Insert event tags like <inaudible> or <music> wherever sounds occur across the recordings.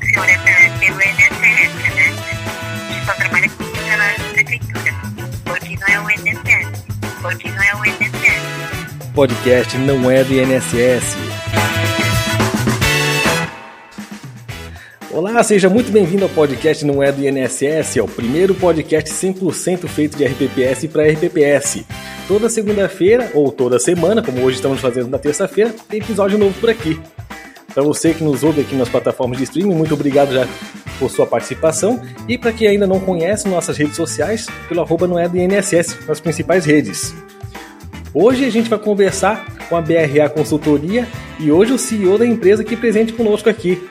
funciona pelo INSS, né? Só trabalha com funcionários da prefeitura, porque não é o INSS, porque não é o INSS. Podcast não é do INSS. Olá, seja muito bem-vindo ao podcast Não é do INSS, é o primeiro podcast 100% feito de RPPS para RPPS. Toda segunda-feira, ou toda semana, como hoje estamos fazendo na terça-feira, tem episódio novo por aqui. Para você que nos ouve aqui nas plataformas de streaming, muito obrigado já por sua participação. E para quem ainda não conhece nossas redes sociais, pelo arroba não é do INSS, nas principais redes. Hoje a gente vai conversar com a BRA Consultoria e hoje o CEO da empresa aqui presente conosco aqui,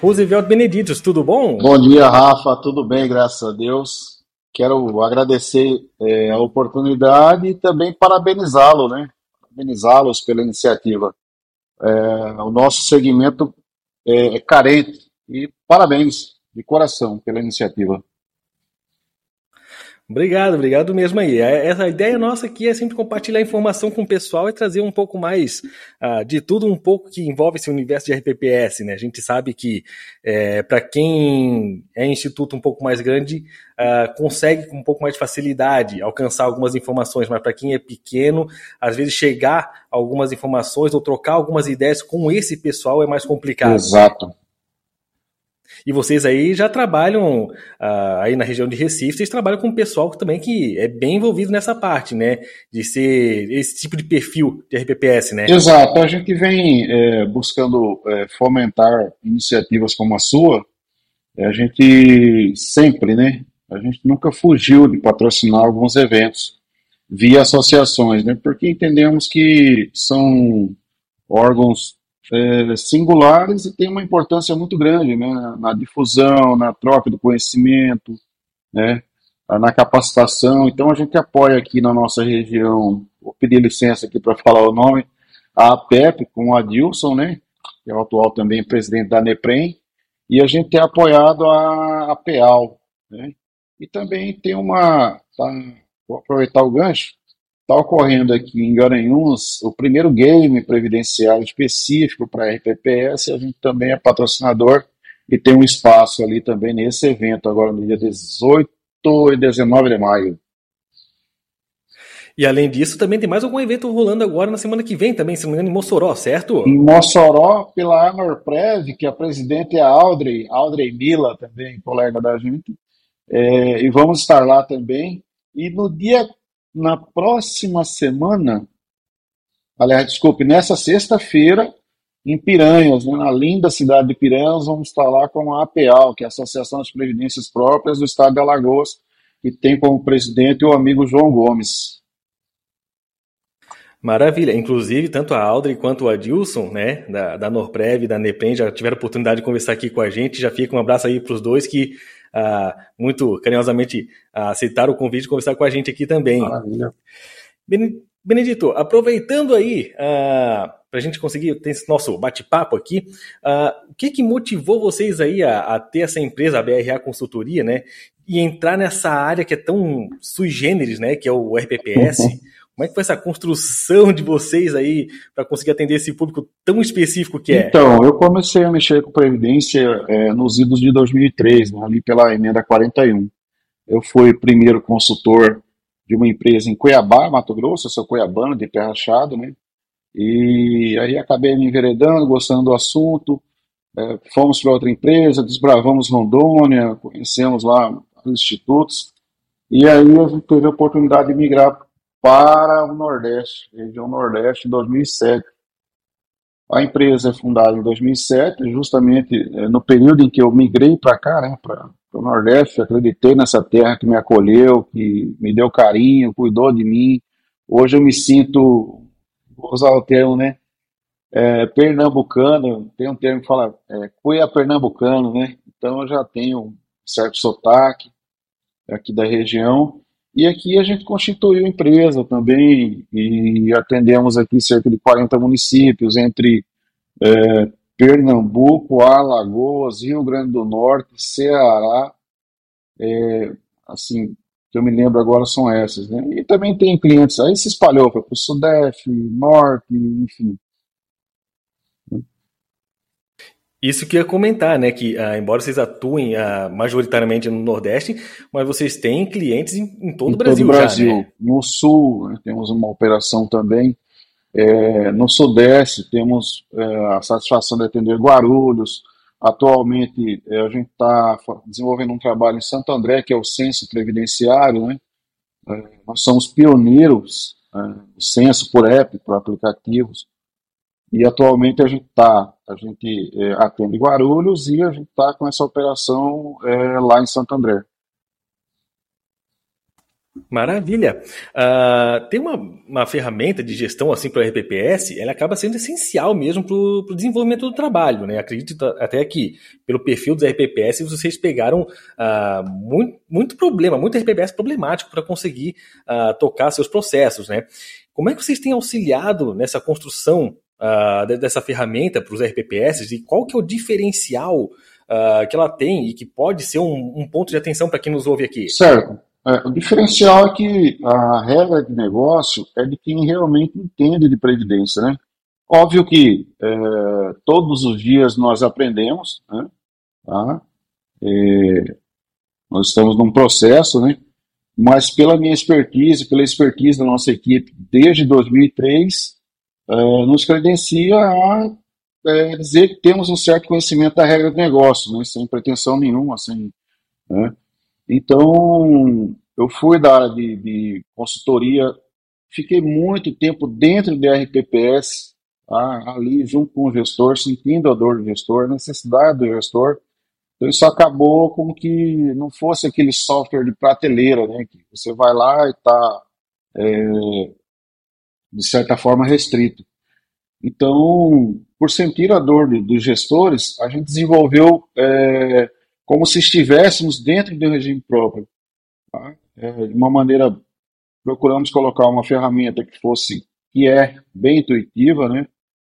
Roosevelt Beneditos, tudo bom? Bom dia, Rafa, tudo bem, graças a Deus. Quero agradecer é, a oportunidade e também parabenizá-lo, né? Parabenizá-los pela iniciativa. É, o nosso segmento é, é carente. E parabéns de coração pela iniciativa. Obrigado, obrigado mesmo aí. É, essa ideia nossa aqui é sempre compartilhar informação com o pessoal e trazer um pouco mais uh, de tudo um pouco que envolve esse universo de RPPS, né? A gente sabe que é, para quem é instituto um pouco mais grande, uh, consegue com um pouco mais de facilidade alcançar algumas informações, mas para quem é pequeno, às vezes chegar algumas informações ou trocar algumas ideias com esse pessoal é mais complicado. Exato. E vocês aí já trabalham uh, aí na região de Recife, vocês trabalham com um pessoal também que é bem envolvido nessa parte, né? De ser esse tipo de perfil de RPPS, né? Exato. A gente vem é, buscando é, fomentar iniciativas como a sua. A gente sempre, né? A gente nunca fugiu de patrocinar alguns eventos via associações, né? Porque entendemos que são órgãos é, singulares e tem uma importância muito grande né, na difusão, na troca do conhecimento, né, na capacitação. Então a gente apoia aqui na nossa região, vou pedir licença aqui para falar o nome, a APEP com o Adilson, né, que é o atual também presidente da NEPREM, e a gente tem apoiado a, a PEAL. Né, e também tem uma, tá, vou aproveitar o gancho, Está ocorrendo aqui em Garanhuns o primeiro game previdenciário específico para RPPS. A gente também é patrocinador e tem um espaço ali também nesse evento, agora no dia 18 e 19 de maio. E além disso, também tem mais algum evento rolando agora na semana que vem também, se não me engano, em Mossoró, certo? Em Mossoró, pela Anorprev, que a presidente é a Audrey, Audrey Mila também, colega da gente. É, e vamos estar lá também. E no dia na próxima semana, aliás, desculpe, nessa sexta-feira, em Piranhas, né, na linda cidade de Piranhas, vamos estar lá com a APAL, que é a Associação das Previdências Próprias do Estado de Alagoas, que tem como presidente o amigo João Gomes. Maravilha. Inclusive, tanto a Audrey quanto o Adilson, né, da, da Norprev da NEPEN, já tiveram oportunidade de conversar aqui com a gente. Já fica um abraço aí para os dois que muito carinhosamente uh, aceitaram o convite de conversar com a gente aqui também. Maravilha. Benedito, aproveitando aí uh, ah, para a gente conseguir ter esse nosso bate-papo aqui, uh, o que, que motivou vocês aí a, a, ter essa empresa, a BRA Consultoria, né, e entrar nessa área que é tão sui generis, né, que é o RPPS? <laughs> Como é que foi essa construção de vocês aí para conseguir atender esse público tão específico que é? Então, eu comecei a mexer com previdência é, nos idos de 2003, né, ali pela emenda 41. Eu fui primeiro consultor de uma empresa em Cuiabá, Mato Grosso, eu sou cuiabano, de pé rachado, né? E aí acabei me enveredando, gostando do assunto, é, fomos para outra empresa, desbravamos Rondônia, conhecemos lá os institutos, e aí eu tive a oportunidade de migrar para o Nordeste, região Nordeste, em 2007. A empresa é fundada em 2007, justamente é, no período em que eu migrei para cá, né, para o Nordeste, acreditei nessa terra que me acolheu, que me deu carinho, cuidou de mim. Hoje eu me sinto, vou usar o termo, né, é, pernambucano, tem um termo que fala é, cuia pernambucano, né, então eu já tenho certo sotaque aqui da região, e aqui a gente constituiu empresa também e atendemos aqui cerca de 40 municípios, entre é, Pernambuco, Alagoas, Rio Grande do Norte, Ceará, é, assim, que eu me lembro agora são essas, né? E também tem clientes, aí se espalhou para o Sudeste, Norte, enfim. Isso que eu ia comentar, né? Que uh, embora vocês atuem uh, majoritariamente no Nordeste, mas vocês têm clientes em, em todo em o Brasil. Todo o Brasil. Já, né? No Sul, né, temos uma operação também. É, no Sudeste, temos é, a satisfação de atender Guarulhos. Atualmente, é, a gente está desenvolvendo um trabalho em Santo André, que é o censo previdenciário. Né? É, nós somos pioneiros do censo por app, por aplicativos. E atualmente a gente está, a gente é, atende Guarulhos e a gente está com essa operação é, lá em Santo André. Maravilha. Uh, tem uma, uma ferramenta de gestão assim para o RPPS, ela acaba sendo essencial mesmo para o desenvolvimento do trabalho. Né? Acredito até que, pelo perfil dos RPPS, vocês pegaram uh, muito, muito problema, muito RPPS problemático para conseguir uh, tocar seus processos. Né? Como é que vocês têm auxiliado nessa construção uh, dessa ferramenta para os RPPS e qual que é o diferencial uh, que ela tem e que pode ser um, um ponto de atenção para quem nos ouve aqui? Certo. É, o diferencial é que a regra de negócio é de quem realmente entende de previdência, né? Óbvio que é, todos os dias nós aprendemos, né? Tá? É, nós estamos num processo, né? Mas pela minha expertise, pela expertise da nossa equipe desde 2003, uh, nos credencia a é, dizer que temos um certo conhecimento da regra do negócio, né, sem pretensão nenhuma. Assim, né. Então, eu fui da área de, de, consultoria, fiquei muito tempo dentro do RPPS, tá, ali junto com o gestor, sentindo a dor do gestor, a necessidade do gestor. Então, isso acabou como que não fosse aquele software de prateleira, né, que você vai lá e está é, de certa forma, restrito. Então, por sentir a dor dos gestores, a gente desenvolveu é, como se estivéssemos dentro de um regime próprio. Tá? É, de uma maneira, procuramos colocar uma ferramenta que fosse, que é bem intuitiva, né,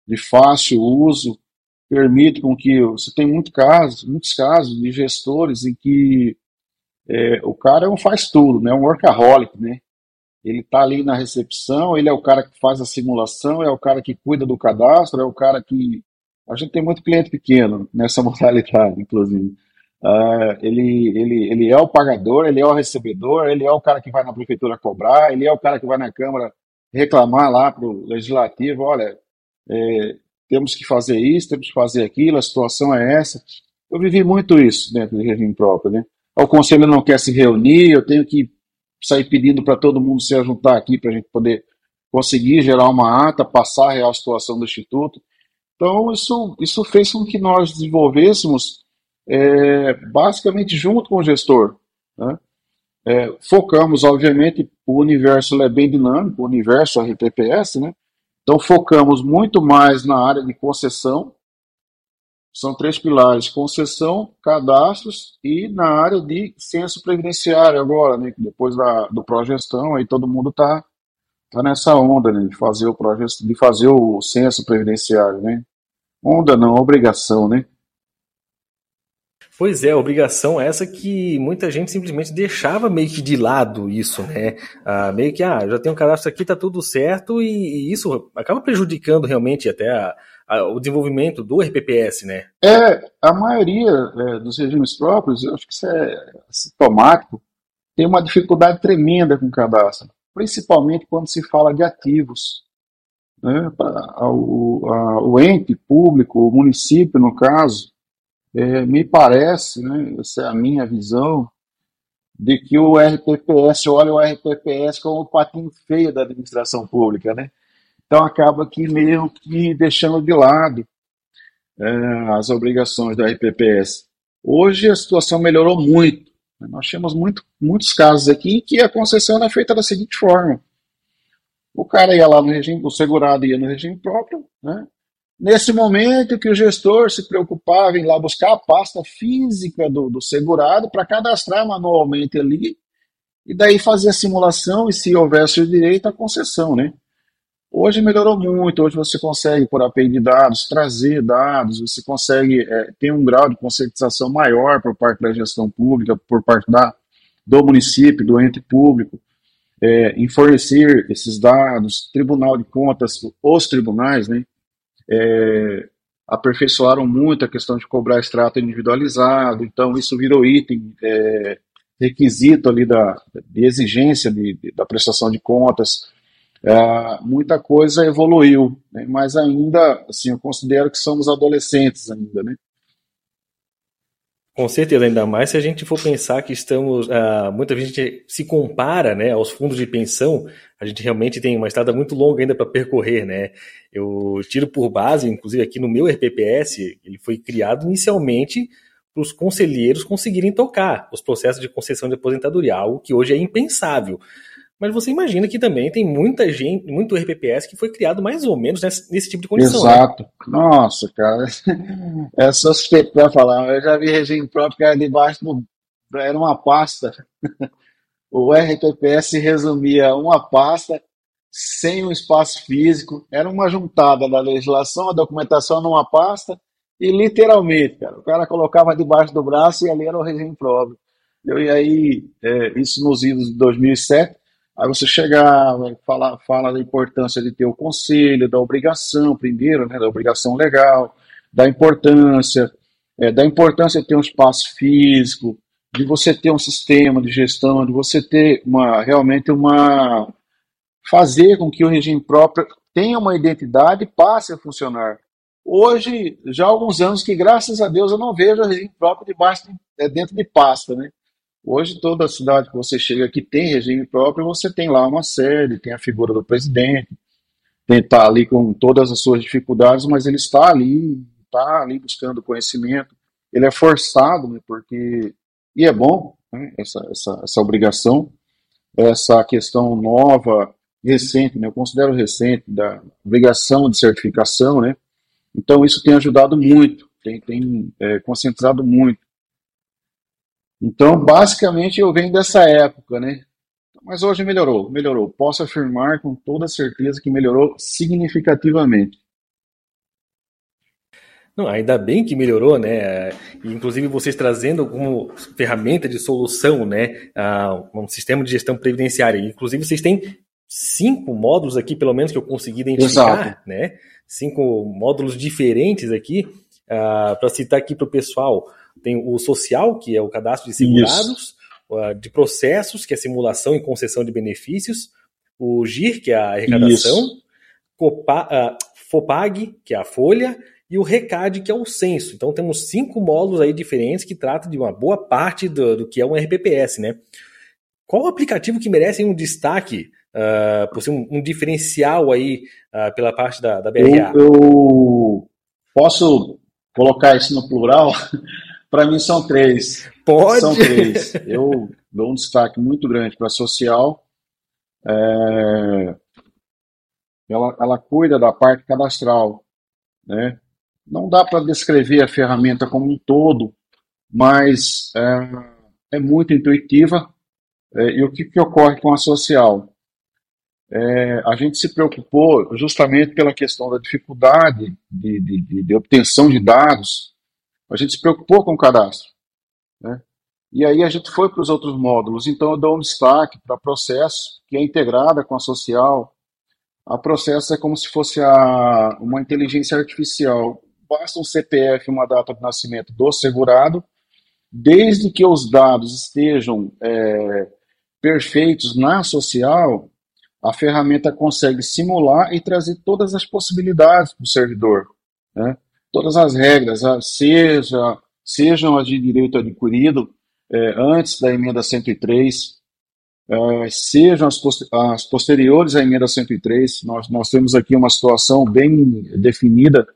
de fácil uso, permite com que você tem muito casos, muitos casos de gestores em que é, o cara é um faz tudo, né, um workaholic, né, ele está ali na recepção, ele é o cara que faz a simulação, é o cara que cuida do cadastro, é o cara que. A gente tem muito cliente pequeno nessa <laughs> modalidade, inclusive. Uh, ele, ele, ele é o pagador, ele é o recebedor, ele é o cara que vai na prefeitura cobrar, ele é o cara que vai na Câmara reclamar lá para o legislativo: olha, é, temos que fazer isso, temos que fazer aquilo, a situação é essa. Eu vivi muito isso dentro do regime próprio. Né? O conselho não quer se reunir, eu tenho que sair pedindo para todo mundo se juntar aqui para a gente poder conseguir gerar uma ata, passar a real situação do Instituto. Então, isso, isso fez com que nós desenvolvêssemos, é, basicamente, junto com o gestor. Né? É, focamos, obviamente, o universo é bem dinâmico, o universo RPPS, né? Então, focamos muito mais na área de concessão, são três pilares: concessão, cadastros e na área de censo previdenciário agora, né? Depois da, do progestão, aí todo mundo está tá nessa onda, né? De fazer o projeto, de fazer o censo previdenciário, né? Onda não, obrigação, né? Pois é, obrigação essa que muita gente simplesmente deixava meio que de lado isso, né? Ah, meio que, ah, já tem um cadastro aqui, tá tudo certo, e, e isso acaba prejudicando realmente até a, o desenvolvimento do RPPS, né? É, a maioria é, dos regimes próprios, eu acho que isso é sintomático, tem uma dificuldade tremenda com o cadastro, principalmente quando se fala de ativos. Né? O, a, o ente público, o município, no caso, é, me parece, né, essa é a minha visão, de que o RPPS olha o RPPS como o patinho feio da administração pública, né? Então acaba que meio que deixando de lado é, as obrigações da RPPS. Hoje a situação melhorou muito. Nós temos muito, muitos casos aqui em que a concessão era feita da seguinte forma: o cara ia lá no regime, o segurado ia no regime próprio, né? Nesse momento que o gestor se preocupava em lá buscar a pasta física do, do segurado para cadastrar manualmente ali, e daí fazer a simulação e se houvesse o direito à concessão, né? Hoje melhorou muito, hoje você consegue, por API de dados, trazer dados, você consegue é, ter um grau de conscientização maior por parte da gestão pública, por parte da, do município, do ente público, é, em fornecer esses dados, Tribunal de Contas, os tribunais, né, é, aperfeiçoaram muito a questão de cobrar extrato individualizado, então isso virou item, é, requisito ali da, de exigência de, de, da prestação de contas. É, muita coisa evoluiu, né, mas ainda, assim, eu considero que somos adolescentes ainda, né? Com certeza, ainda mais se a gente for pensar que estamos. Uh, muita gente se compara né, aos fundos de pensão, a gente realmente tem uma estrada muito longa ainda para percorrer. Né? Eu tiro por base, inclusive aqui no meu RPPS, ele foi criado inicialmente para os conselheiros conseguirem tocar os processos de concessão de aposentadoria, algo que hoje é impensável. Mas você imagina que também tem muita gente, muito RPPS que foi criado mais ou menos nesse, nesse tipo de condição. Né? Exato. Né? Nossa, cara. <laughs> É só suspeito para falar. Eu já vi regime próprio que era debaixo do. Era uma pasta. <laughs> O RPPS resumia uma pasta sem um espaço físico. Era uma juntada da legislação, a documentação numa pasta. E literalmente, cara, o cara colocava debaixo do braço e ali era o regime próprio. E aí, é, isso nos idos de 2007 Aí você chegar, fala, fala da importância de ter o conselho, da obrigação, primeiro, né, da obrigação legal, da importância, é, da importância de ter um espaço físico, de você ter um sistema de gestão, de você ter uma, realmente uma. fazer com que o regime próprio tenha uma identidade e passe a funcionar. Hoje, já há alguns anos que, graças a Deus, eu não vejo o regime próprio debaixo de, é, dentro de pasta, né? Hoje, toda cidade que você chega que tem regime próprio, você tem lá uma sede, tem a figura do presidente, tem tá ali com todas as suas dificuldades, mas ele está ali, está ali buscando conhecimento. Ele é forçado, né, porque e é bom né, essa, essa, essa obrigação, essa questão nova, recente, né, eu considero recente, da obrigação de certificação, né? Então isso tem ajudado muito, tem, tem é, concentrado muito. Então, basicamente, eu venho dessa época, né? Mas hoje melhorou, melhorou. Posso afirmar com toda certeza que melhorou significativamente. Não, ainda bem que melhorou, né? Inclusive vocês trazendo como ferramenta de solução, né? um sistema de gestão previdenciária. Inclusive vocês têm cinco módulos aqui, pelo menos que eu consegui identificar, Exato. né? Cinco módulos diferentes aqui uh, para citar aqui para o pessoal. Tem o social, que é o cadastro de segurados, Isso. de processos, que é simulação e concessão de benefícios, o GIR, que é a arrecadação, Copa, uh, FOPAG, que é a folha, e o RECAD, que é o censo. Então temos cinco módulos aí diferentes que tratam de uma boa parte do, do que é um RPPS, né? Qual o aplicativo que merece um destaque uh, por ser um, um diferencial aí uh, pela parte da, da BRA? Eu, eu, posso colocar isso no plural? Para mim são três. Pode? São três. Eu dou um destaque muito grande para a social. É... Ela, ela cuida da parte cadastral. Né? Não dá para descrever a ferramenta como um todo, mas é, é muito intuitiva. É, e o que, que ocorre com a social? É, a gente se preocupou justamente pela questão da dificuldade de, de, de, de obtenção de dados a gente se preocupou com o cadastro. Né? E aí a gente foi para os outros módulos. Então eu dou um destaque para processo, que é integrada com a social. A processo é como se fosse a, uma inteligência artificial. Basta um CPF, uma data de nascimento do segurado, desde que os dados estejam é, perfeitos na social, a ferramenta consegue simular e trazer todas as possibilidades para o servidor. Né? Todas as regras, seja, sejam as de direito adquirido é, antes da emenda 103, é, sejam as, as, posteriores à emenda 103. Nós, nós temos aqui uma situação bem definida.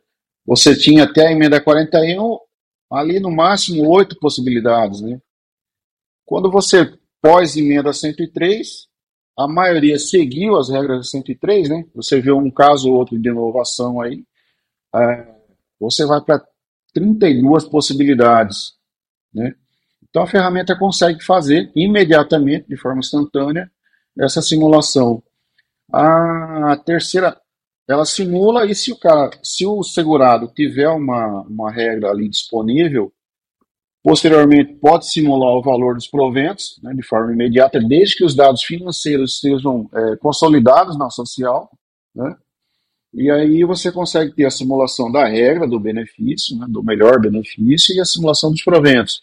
Você tinha até a emenda 41, ali no máximo oito possibilidades. Né? Quando você pós emenda 103, a maioria seguiu as regras da 103, né? Você viu um caso ou outro de inovação aí. É, você vai para 32 possibilidades. Né? Então a ferramenta consegue fazer imediatamente, de forma instantânea, essa simulação. A terceira, ela simula e se o cara, se o segurado tiver uma, uma regra ali disponível, posteriormente pode simular o valor dos proventos né, de forma imediata, desde que os dados financeiros estejam é, consolidados na social, né? E aí você consegue ter a simulação da regra, do benefício, né, do melhor benefício, e a simulação dos proventos.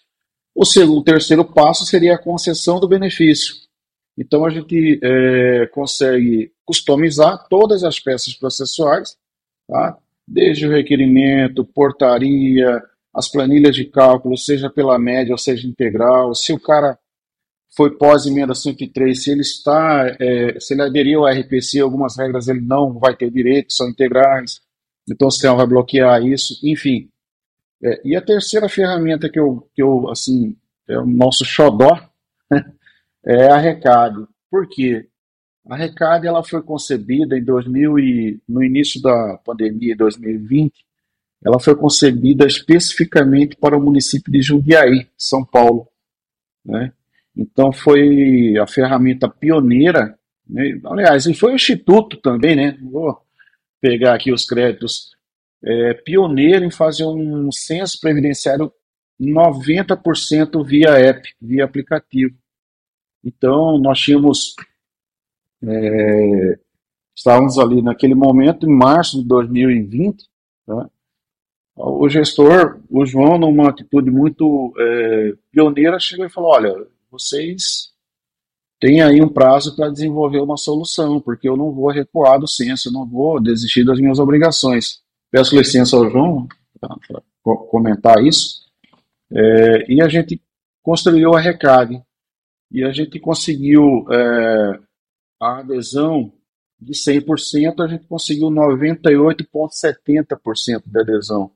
O, segundo, o terceiro passo seria a concessão do benefício. Então a gente é, consegue customizar todas as peças processuais, tá? desde o requerimento, portaria, as planilhas de cálculo, seja pela média ou seja integral, se o cara foi pós-emenda 103, se ele está, é, se ele aderiu ao RPC, algumas regras ele não vai ter direito, são integrais, então o sistema vai bloquear isso, enfim. É, e a terceira ferramenta que eu, que eu, assim, é o nosso xodó, <laughs> é a Recado. Por quê? A Recado ela foi concebida em 2000 e, no início da pandemia, em 2020, ela foi concebida especificamente para o município de Jundiaí, São Paulo. Né? Então foi a ferramenta pioneira, né? aliás, e foi o Instituto também, né? Vou pegar aqui os créditos, é, pioneiro em fazer um censo previdenciário 90% via app, via aplicativo. Então nós tínhamos, é, estávamos ali naquele momento, em março de 2020, tá? o gestor, o João, numa atitude muito é, pioneira, chegou e falou: olha, vocês têm aí um prazo para desenvolver uma solução, porque eu não vou recuar do censo, eu não vou desistir das minhas obrigações. Peço licença ao João para comentar isso. É, e a gente construiu a RECAG. E a gente conseguiu é, a adesão de 100%, a gente conseguiu 98,70% de adesão.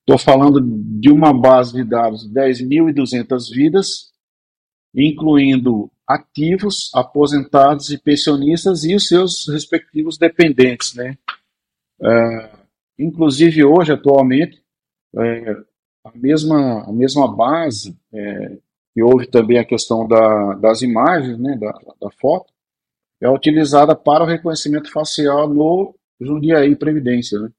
Estou falando de uma base de dados de 10.200 vidas, incluindo ativos, aposentados e pensionistas e os seus respectivos dependentes, né? É, inclusive hoje, atualmente, é, a mesma a mesma base é, e houve também a questão da, das imagens, né, da, da foto, é utilizada para o reconhecimento facial no Jundiaí Previdência, né?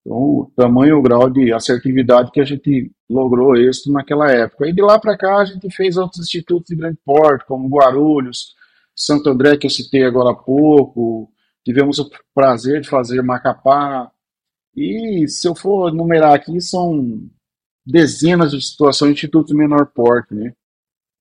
Então, o tamanho o grau de assertividade que a gente logrou êxito naquela época. E de lá para cá a gente fez outros institutos de grande porte, como Guarulhos, Santo André, que eu citei agora há pouco, tivemos o prazer de fazer Macapá, e se eu for numerar aqui, são dezenas de situações de institutos de menor porte, né?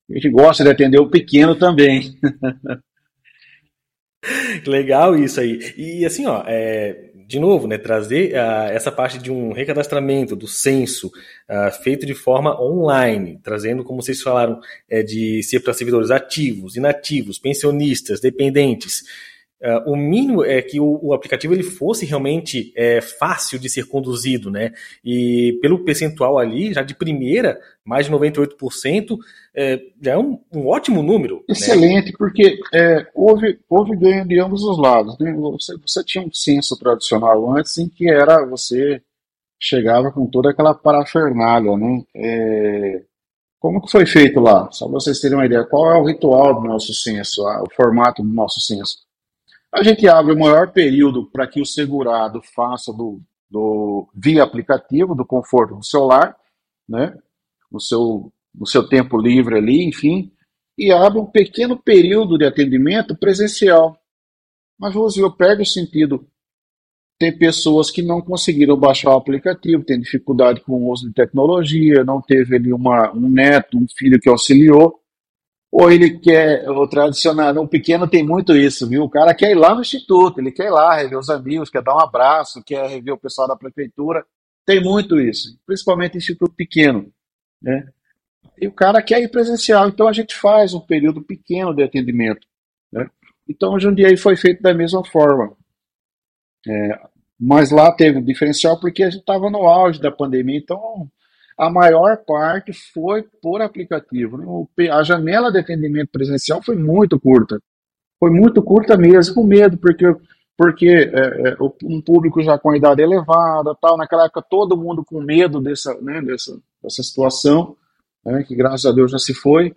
A gente gosta de atender o pequeno também. <laughs> Legal isso aí. E assim, ó, é, de novo, né, trazer uh, essa parte de um recadastramento do censo uh, feito de forma online, trazendo, como vocês falaram, é, de ser para servidores ativos, inativos, pensionistas, dependentes. Uh, o mínimo é que o, o, aplicativo ele fosse realmente é, fácil de ser conduzido, né? E pelo percentual ali, já de primeira, mais de 98%, é, já é um, um ótimo número. Né? Excelente, né? porque é, houve, houve ganho de ambos os lados. Né? Você, você tinha um censo tradicional antes em que era você chegava com toda aquela parafernália, né? É, como que foi feito lá? Só para vocês terem uma ideia, qual é o ritual do nosso censo, o formato do nosso censo? A gente abre o maior período para que o segurado faça do, do via aplicativo, do conforto do celular, né? No seu, no seu tempo livre ali, enfim, e abre um pequeno período de atendimento presencial. Mas, eu pego o sentido. Tem pessoas que não conseguiram baixar o aplicativo, tem dificuldade com o uso de tecnologia, não teve ali uma, um neto, um filho que auxiliou ou ele quer, o tradicional, o pequeno tem muito isso, viu? O cara quer ir lá no instituto, ele quer ir lá rever os amigos, quer dar um abraço, quer rever o pessoal da prefeitura, tem muito isso, principalmente instituto pequeno, né? E o cara quer ir presencial, então a gente faz um período pequeno de atendimento, né? Então o Jundiaí foi feito da mesma forma. É, mas lá teve um diferencial porque a gente estava no auge da pandemia, então a maior parte foi por aplicativo. Né? A janela de atendimento presencial foi muito curta. Foi muito curta mesmo, com medo, porque, porque é, é, um público já com idade elevada, tal, naquela época todo mundo com medo dessa, né, dessa, dessa situação, né, que graças a Deus já se foi.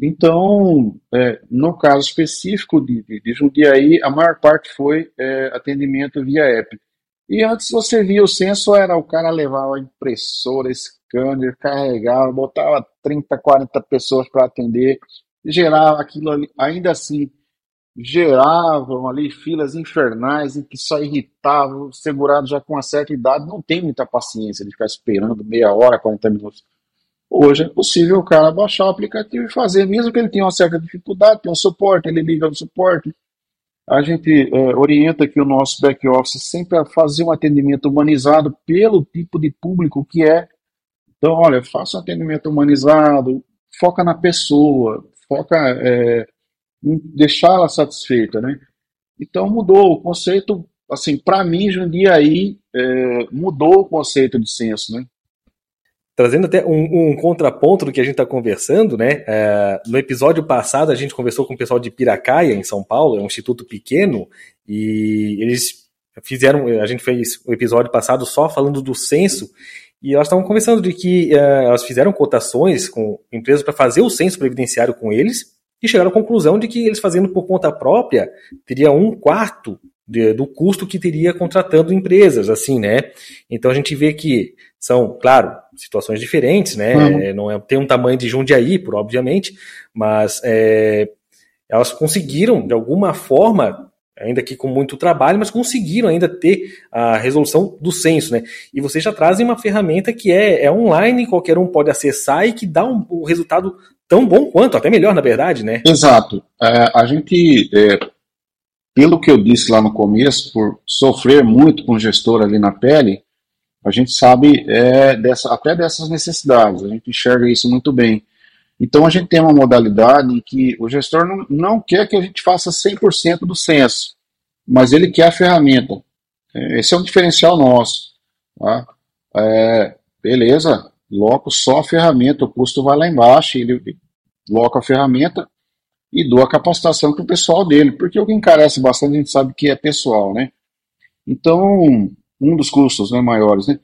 Então, é, no caso específico de, de, de Jundiaí, a maior parte foi é, atendimento via app. E antes você via o censo, era o cara levar a impressora, scanner, carregava, botava 30, 40 pessoas para atender, gerava aquilo ali. Ainda assim, geravam ali filas infernais em que só irritava, o segurado já com uma certa idade não tem muita paciência de ficar esperando meia hora, 40 minutos. Hoje é possível o cara baixar o aplicativo e fazer, mesmo que ele tenha uma certa dificuldade, tem um suporte, ele liga no suporte. A gente é, orienta que o nosso back-office sempre a fazer um atendimento humanizado pelo tipo de público que é. Então, olha, faça um atendimento humanizado, foca na pessoa, foca é, em deixá-la satisfeita, né? Então mudou o conceito, assim, para mim, Jundiaí é, mudou o conceito de censo, né? Trazendo até um, um, contraponto do que a gente está conversando, né? É, no episódio passado a gente conversou com o pessoal de Piracaia, em São Paulo, é um instituto pequeno, e eles fizeram, a gente fez o episódio passado só falando do censo, e elas estavam conversando de que uh, elas fizeram cotações com empresas para fazer o censo previdenciário com eles, e chegaram à conclusão de que eles fazendo por conta própria teria um quarto do custo que teria contratando empresas, assim, né? Então a gente vê que são, claro, situações diferentes, né? Uhum. É, não é, tem um tamanho de Jundiaí, por obviamente, mas é, elas conseguiram, de alguma forma, ainda que com muito trabalho, mas conseguiram ainda ter a resolução do censo, né? E vocês já trazem uma ferramenta que é, é online, qualquer um pode acessar e que dá um, um resultado tão bom quanto, até melhor, na verdade, né? Exato. É, a gente, é, pelo que eu disse lá no começo, por sofrer muito com o gestor ali na pele, a gente sabe é, dessa, até dessas necessidades, a gente enxerga isso muito bem. Então a gente tem uma modalidade em que o gestor não, não quer que a gente faça 100% do censo, mas ele quer a ferramenta. É, esse é um diferencial nosso. Tá? É, beleza, loco só a ferramenta, o custo vai lá embaixo, ele loca a ferramenta e dou a capacitação para o pessoal dele, porque o que encarece bastante a gente sabe que é pessoal, né? Então, um dos custos né, maiores, né?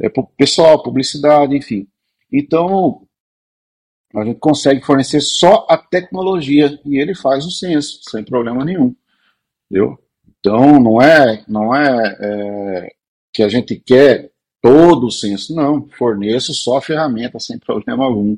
É pessoal, publicidade, enfim. Então, a gente consegue fornecer só a tecnologia e ele faz o censo, sem problema nenhum. Entendeu? Então, não é, não é, é que a gente quer todo o censo, não. Forneço só a ferramenta, sem problema algum.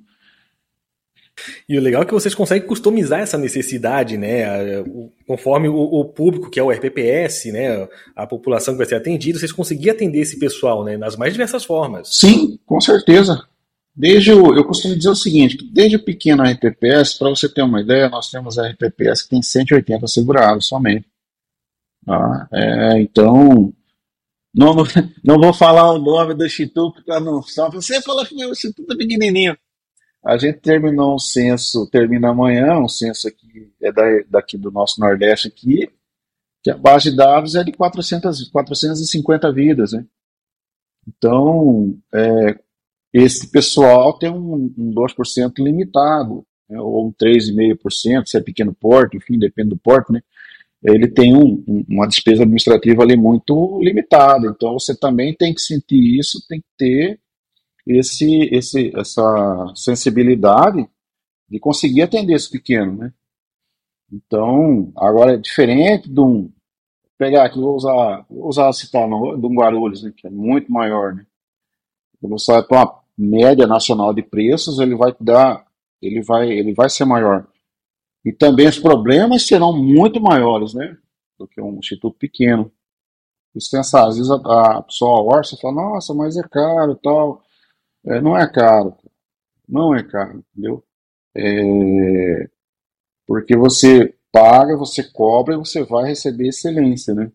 E o legal é que vocês conseguem customizar essa necessidade, né? Conforme o, o, público, que é o RPPS, né? A população que vai ser atendida, vocês conseguem atender esse pessoal, né? Nas mais diversas formas. Sim, com certeza. Desde o, eu costumo dizer o seguinte, desde o pequeno RPPS, para você ter uma ideia, nós temos RPPS que tem 180 segurados somente. Tá? É, então, não, não vou falar o nome do instituto não. Só você falou que o instituto é pequenininho. A gente terminou um censo, termina amanhã, um censo aqui, é da, daqui do nosso Nordeste aqui, que a base de dados é de 400, 450 vidas, né? Então, é, esse pessoal tem um, um 2% limitado, né, ou um 3,5%, se é pequeno porte, enfim, depende do porte, né? Ele tem um, um, uma despesa administrativa ali muito limitada. Então, você também tem que sentir isso, tem que ter esse, esse, essa sensibilidade de conseguir atender esse pequeno, né? Então, agora é diferente de um. Pegar aqui, vou usar, vou usar citar de um Guarulhos, né, que é muito maior, né? Quando você vai para uma média nacional de preços, ele vai dar, ele vai, ele vai ser maior. E também os problemas serão muito maiores, né? Do que um instituto pequeno. Isso tem essa, às vezes a, a pessoa orça e fala, nossa, mas é caro tal. É, não é caro. Não é caro, entendeu? É, porque você paga, você cobra e você vai receber excelência, né?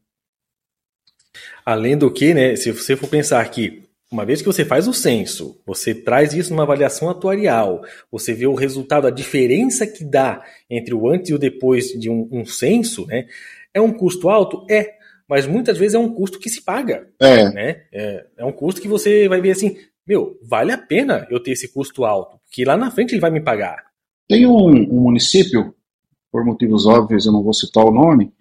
Além do que, né, se você for pensar que uma vez que você faz o censo, você traz isso numa avaliação atuarial, você vê o resultado, a diferença que dá entre o antes e o depois de um, um censo, né? É um custo alto? É, mas muitas vezes é um custo que se paga. É. Né? É, é um custo que você vai ver assim, meu, vale a pena eu ter esse custo alto, porque lá na frente ele vai me pagar. Tem um, um município, por motivos óbvios eu não vou citar o nome,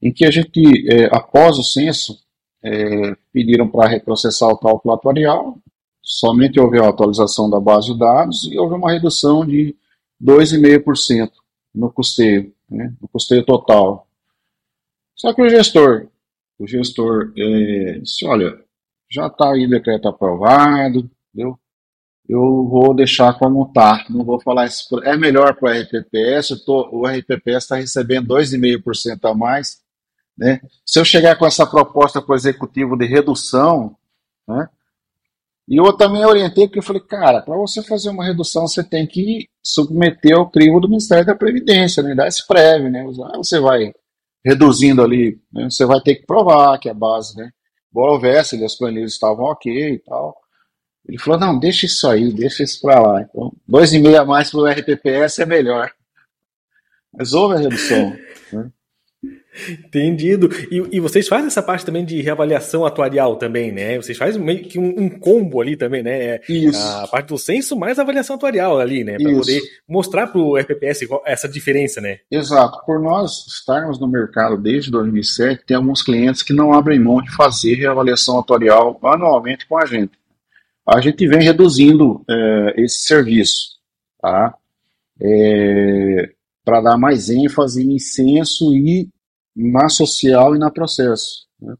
em que a gente, é, após o censo, é, pediram para reprocessar o cálculo atuarial, somente houve a atualização da base de dados e houve uma redução de 2,5% no custeio, né, no custeio total. Só que o gestor, o gestor é, disse, olha, já está aí decreto aprovado, entendeu? eu vou deixar como tá. Não vou falar isso. É melhor para o RPPS. Tô, o RPPS está recebendo 2,5% a mais. Né? Se eu chegar com essa proposta para o executivo de redução, né? E eu também orientei porque eu falei, cara, para você fazer uma redução, você tem que submeter ao crivo do Ministério da Previdência, né? Dar esse prévio, né? Você vai reduzindo ali, né? você vai ter que provar que a base, né? Embora houvesse, as planilhas estavam ok e tal. Ele falou, não, deixa isso aí, deixa isso para lá. Então, dois e meio a mais para o RPPS é melhor. Mas houve a redução. Né? Entendido. E, e, vocês fazem essa parte também de reavaliação atuarial também, né? Vocês fazem meio que um, um combo ali também, né? Isso. A parte do censo mais a avaliação atuarial ali, né? Para poder mostrar para o RPPS essa diferença, né? Exato. Por nós estarmos no mercado desde 2007, tem alguns clientes que não abrem mão de fazer reavaliação atuarial anualmente com a gente. A gente vem reduzindo é, esse serviço, tá? É, para dar mais ênfase em censo e na social e na processo. Né?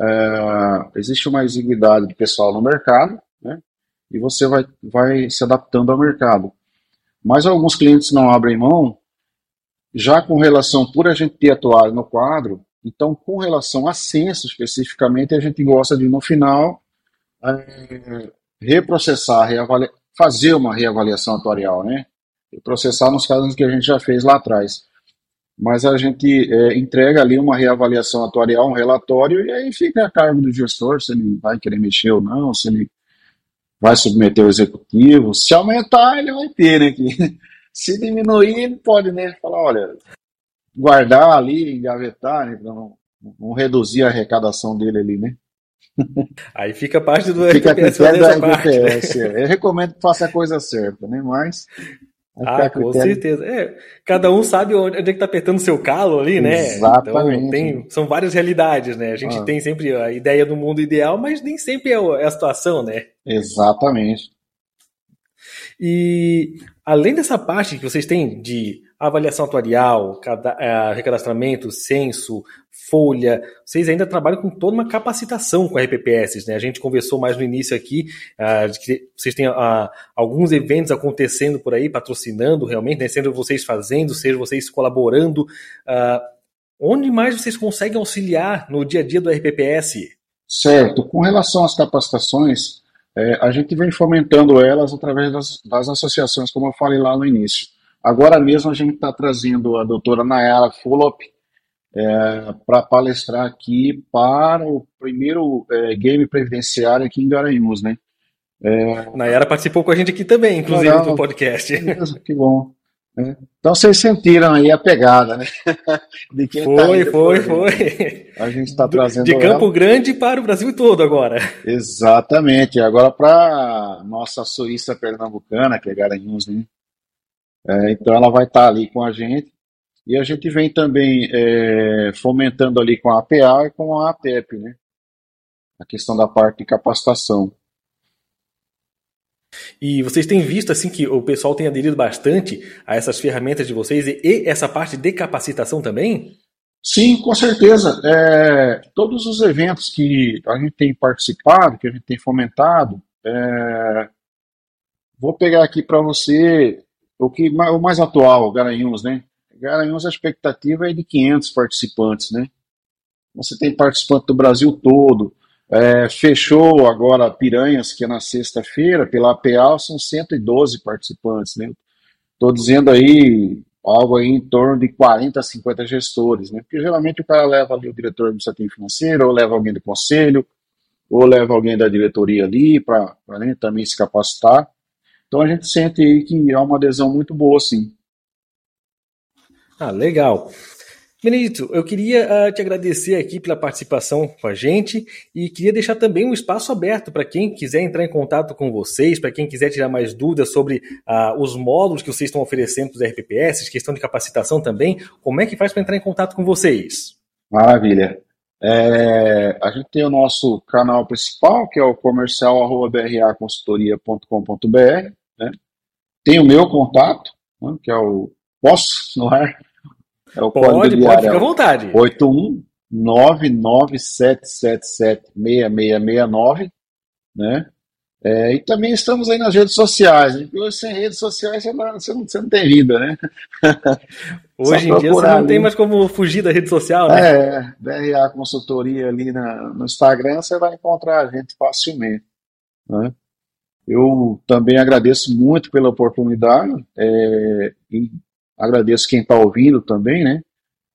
É, existe uma exiguidade de pessoal no mercado, né? e você vai, vai se adaptando ao mercado. Mas alguns clientes não abrem mão, já com relação, por a gente ter atuado no quadro, então com relação a censo especificamente, a gente gosta de, no final, é, reprocessar, fazer uma reavaliação atuarial, né? E processar nos casos que a gente já fez lá atrás mas a gente é, entrega ali uma reavaliação atuarial, um relatório, e aí fica a cargo do gestor se ele vai querer mexer ou não, se ele vai submeter o executivo. Se aumentar, ele vai ter, né? Que, <laughs> se diminuir, ele pode, né? Falar, olha, guardar ali, engavetar, né? Não, não reduzir a arrecadação dele ali, né? <laughs> Aí fica parte do fica RPPS. Fica a <laughs> do RPPS. Parte, né? Eu recomendo que faça a coisa certa, né? Mas ah, com certeza. É, cada um sabe onde, onde é que tá apertando o seu calo ali, né? Exatamente. Então, tem, são várias realidades, né? A gente ah. tem sempre a ideia do mundo ideal, mas nem sempre é, é a situação, né? Exatamente. E além dessa parte que vocês têm de avaliação atuarial, é, recadastramento, censo, folha, vocês ainda trabalham com toda uma capacitação com RPPS, né? A gente conversou mais no início aqui, uh, de que vocês têm uh, alguns eventos acontecendo por aí, patrocinando realmente, né? Sendo vocês fazendo, seja vocês colaborando. Uh, onde mais vocês conseguem auxiliar no dia a dia do RPPS? Certo. Com relação às capacitações, é, a gente vem fomentando elas através das, das associações, como eu falei lá no início. Agora mesmo a gente está trazendo a doutora Nayara Fulop é, para palestrar aqui para o primeiro é, game previdenciário aqui em Garanhuns, né? É... Nayara participou com a gente aqui também, inclusive, Legal. do podcast. Que bom. É. Então vocês sentiram aí a pegada, né? <laughs> De quem tá foi, tá foi, foi. A gente está trazendo. De Campo ela. Grande para o Brasil todo agora. Exatamente. Agora para nossa Suíça pernambucana, que é Garanhuns, né? É, então ela vai estar tá ali com a gente. E a gente vem também é, fomentando ali com a APA e com a APEP, né? A questão da parte de capacitação. E vocês têm visto assim que o pessoal tem aderido bastante a essas ferramentas de vocês e, e essa parte de capacitação também? Sim, com certeza. É, todos os eventos que a gente tem participado, que a gente tem fomentado, é, vou pegar aqui para você o que o mais atual, Garanhuns, né? Garanhuns a expectativa é de 500 participantes, né? Você tem participante do Brasil todo. É, fechou agora Piranhas, que é na sexta-feira, pela APA, são 112 participantes, né? Estou dizendo aí algo aí em torno de 40 a 50 gestores, né? Porque geralmente o cara leva ali o diretor administrativo financeiro, ou leva alguém do conselho, ou leva alguém da diretoria ali para né, também se capacitar. Então a gente sente aí que há uma adesão muito boa, sim. Ah, legal. Benedito, eu queria uh, te agradecer aqui pela participação com a gente e queria deixar também um espaço aberto para quem quiser entrar em contato com vocês, para quem quiser tirar mais dúvidas sobre uh, os módulos que vocês estão oferecendo para os RPPS, questão de capacitação também. Como é que faz para entrar em contato com vocês? Maravilha. É, a gente tem o nosso canal principal, que é o comercial.braconsultoria.com.br. Né? Tem o meu contato, né, que é o. Posso no? É o pode, pode, fica à vontade. 81997776669, né? É, e também estamos aí nas redes sociais, né? hoje sem redes sociais você não, você não, você não tem vida, né? Hoje em dia você não ali. tem mais como fugir da rede social, né? É, BRA Consultoria ali na, no Instagram, você vai encontrar a gente facilmente. Né? Eu também agradeço muito pela oportunidade é, e agradeço quem está ouvindo também, né?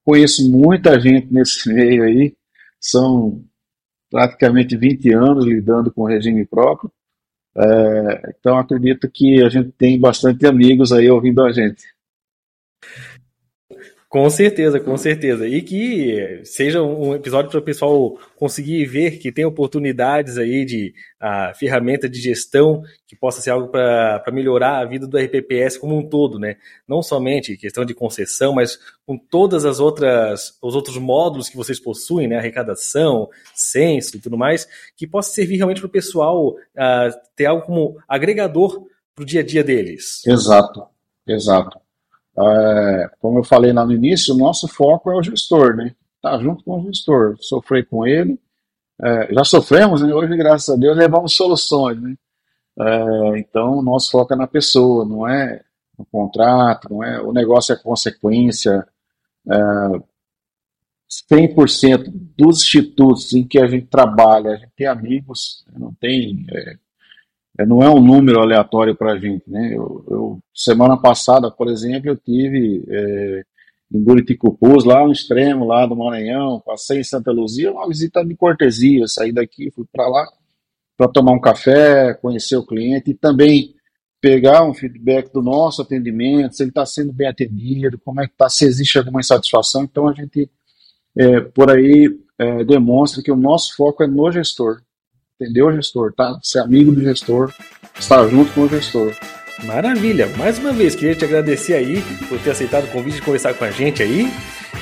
Conheço muita gente nesse <laughs> meio aí, são praticamente 20 anos lidando com o regime próprio. É, então acredito que a gente tem bastante amigos aí ouvindo a gente. Com certeza, com certeza. E que seja um episódio para o pessoal conseguir ver que tem oportunidades aí de a ferramenta de gestão que possa ser algo para melhorar a vida do RPPS como um todo, né? Não somente questão de concessão, mas com todas as outras os outros módulos que vocês possuem, né? Arrecadação, censo e tudo mais, que possa servir realmente para o pessoal uh, ter algo como agregador para o dia a dia deles. Exato, exato. É, como eu falei lá no início, o nosso foco é o gestor, né? Tá junto com o gestor, sofrer com ele. É, já sofremos, né? Hoje, graças a Deus, levamos soluções, né? É, então, o nosso foco é na pessoa, não é no contrato, não é o negócio é consequência. É, 100% dos institutos em que a gente trabalha, a gente tem amigos, não tem é, não é um número aleatório para a gente. Né? Eu, eu, semana passada, por exemplo, eu tive é, em Buriticupus, lá no extremo lá do Maranhão, passei em Santa Luzia, uma visita de cortesia, saí daqui, fui para lá para tomar um café, conhecer o cliente e também pegar um feedback do nosso atendimento, se ele está sendo bem atendido, como é que está, se existe alguma insatisfação. Então a gente é, por aí é, demonstra que o nosso foco é no gestor entender o gestor, tá? Ser amigo do gestor, estar junto com o gestor. Maravilha! Mais uma vez, queria te agradecer aí por ter aceitado o convite de conversar com a gente aí.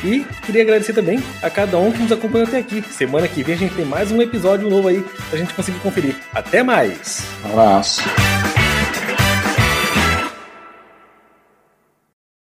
E queria agradecer também a cada um que nos acompanhou até aqui. Semana que vem a gente tem mais um episódio novo aí pra gente conseguir conferir. Até mais! Um abraço!